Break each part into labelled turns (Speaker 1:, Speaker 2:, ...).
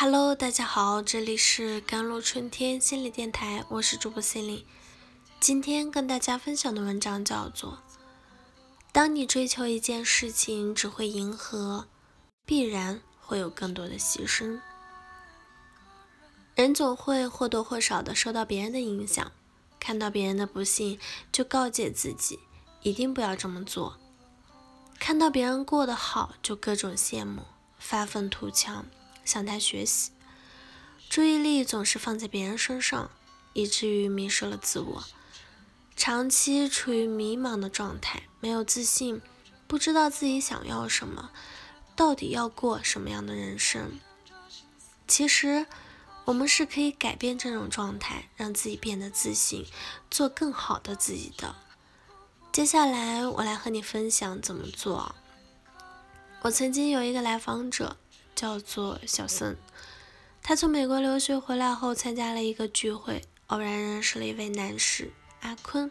Speaker 1: Hello，大家好，这里是甘露春天心理电台，我是主播心灵。今天跟大家分享的文章叫做《当你追求一件事情只会迎合，必然会有更多的牺牲》。人总会或多或少的受到别人的影响，看到别人的不幸就告诫自己一定不要这么做；看到别人过得好就各种羡慕，发愤图强。向他学习，注意力总是放在别人身上，以至于迷失了自我，长期处于迷茫的状态，没有自信，不知道自己想要什么，到底要过什么样的人生。其实，我们是可以改变这种状态，让自己变得自信，做更好的自己的。接下来，我来和你分享怎么做。我曾经有一个来访者。叫做小森，他从美国留学回来后，参加了一个聚会，偶然认识了一位男士阿坤。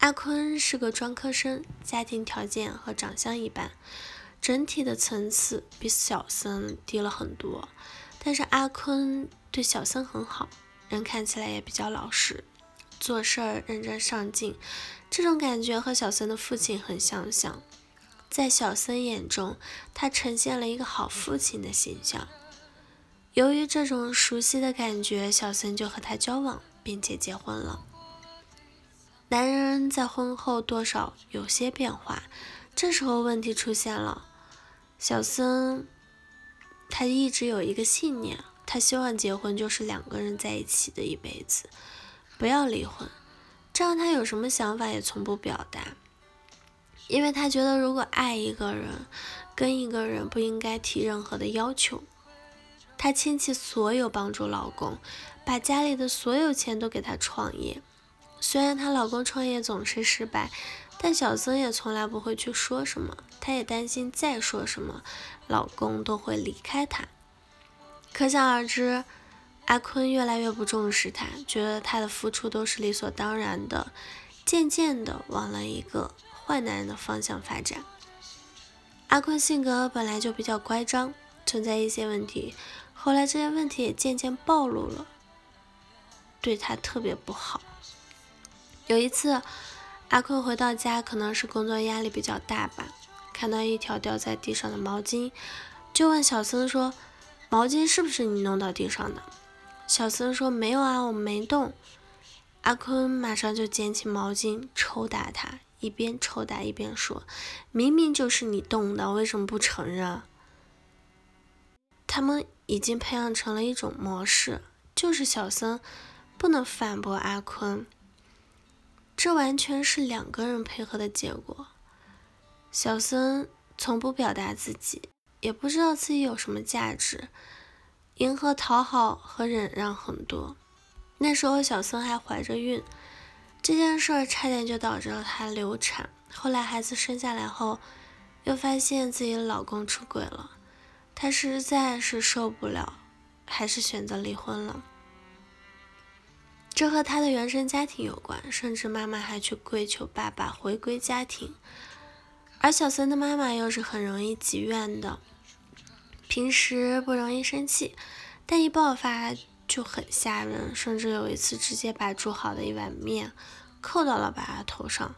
Speaker 1: 阿坤是个专科生，家庭条件和长相一般，整体的层次比小森低了很多。但是阿坤对小森很好，人看起来也比较老实，做事儿认真上进，这种感觉和小森的父亲很相像。在小森眼中，他呈现了一个好父亲的形象。由于这种熟悉的感觉，小森就和他交往，并且结婚了。男人在婚后多少有些变化，这时候问题出现了。小森他一直有一个信念，他希望结婚就是两个人在一起的一辈子，不要离婚。这样他有什么想法也从不表达。因为他觉得，如果爱一个人，跟一个人不应该提任何的要求。她倾其所有帮助老公，把家里的所有钱都给他创业。虽然她老公创业总是失败，但小曾也从来不会去说什么。她也担心再说什么，老公都会离开她。可想而知，阿坤越来越不重视她，觉得她的付出都是理所当然的，渐渐的忘了一个。坏男人的方向发展。阿坤性格本来就比较乖张，存在一些问题，后来这些问题也渐渐暴露了，对他特别不好。有一次，阿坤回到家，可能是工作压力比较大吧，看到一条掉在地上的毛巾，就问小森说：“毛巾是不是你弄到地上的？”小森说：“没有啊，我没动。”阿坤马上就捡起毛巾抽打他。一边抽打一边说：“明明就是你动的，为什么不承认？”他们已经培养成了一种模式，就是小森不能反驳阿坤，这完全是两个人配合的结果。小森从不表达自己，也不知道自己有什么价值，迎合、讨好和忍让很多。那时候小森还怀着孕。这件事儿差点就导致了她流产。后来孩子生下来后，又发现自己的老公出轨了，她实在是受不了，还是选择离婚了。这和她的原生家庭有关，甚至妈妈还去跪求爸爸回归家庭。而小森的妈妈又是很容易积怨的，平时不容易生气，但一爆发。就很吓人，甚至有一次直接把煮好的一碗面扣到了爸爸头上。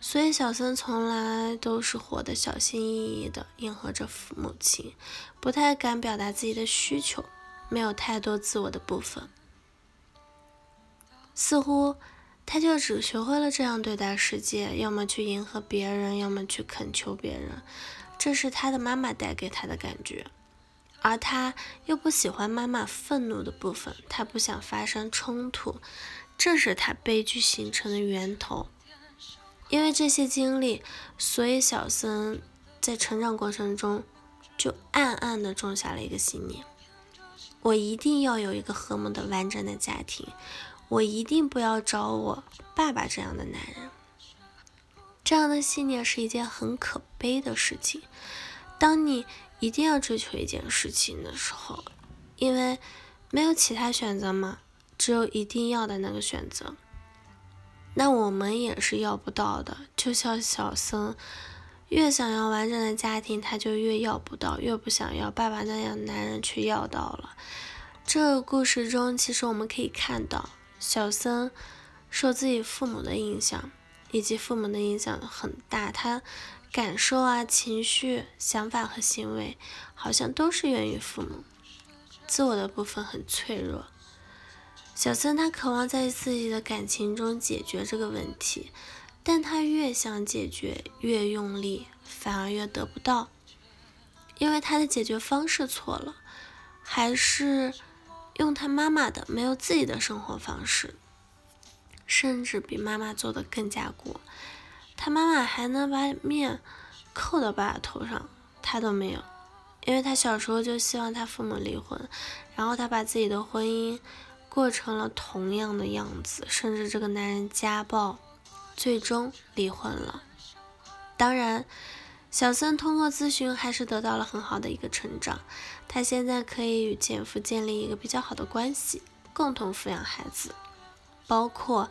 Speaker 1: 所以小森从来都是活得小心翼翼的，迎合着父母亲，不太敢表达自己的需求，没有太多自我的部分。似乎他就只学会了这样对待世界，要么去迎合别人，要么去恳求别人。这是他的妈妈带给他的感觉。而他又不喜欢妈妈愤怒的部分，他不想发生冲突，这是他悲剧形成的源头。因为这些经历，所以小森在成长过程中就暗暗的种下了一个信念：我一定要有一个和睦的完整的家庭，我一定不要找我爸爸这样的男人。这样的信念是一件很可悲的事情。当你一定要追求一件事情的时候，因为没有其他选择嘛，只有一定要的那个选择。那我们也是要不到的，就像小僧越想要完整的家庭，他就越要不到，越不想要爸爸那样的男人却要到了。这个故事中，其实我们可以看到，小森受自己父母的影响，以及父母的影响很大，他感受啊、情绪、想法和行为，好像都是源于父母。自我的部分很脆弱，小森他渴望在自己的感情中解决这个问题，但他越想解决，越用力，反而越得不到，因为他的解决方式错了，还是用他妈妈的，没有自己的生活方式，甚至比妈妈做的更加过，他妈妈还能把面扣到爸爸头上，他都没有。因为他小时候就希望他父母离婚，然后他把自己的婚姻过成了同样的样子，甚至这个男人家暴，最终离婚了。当然，小森通过咨询还是得到了很好的一个成长，他现在可以与前夫建立一个比较好的关系，共同抚养孩子，包括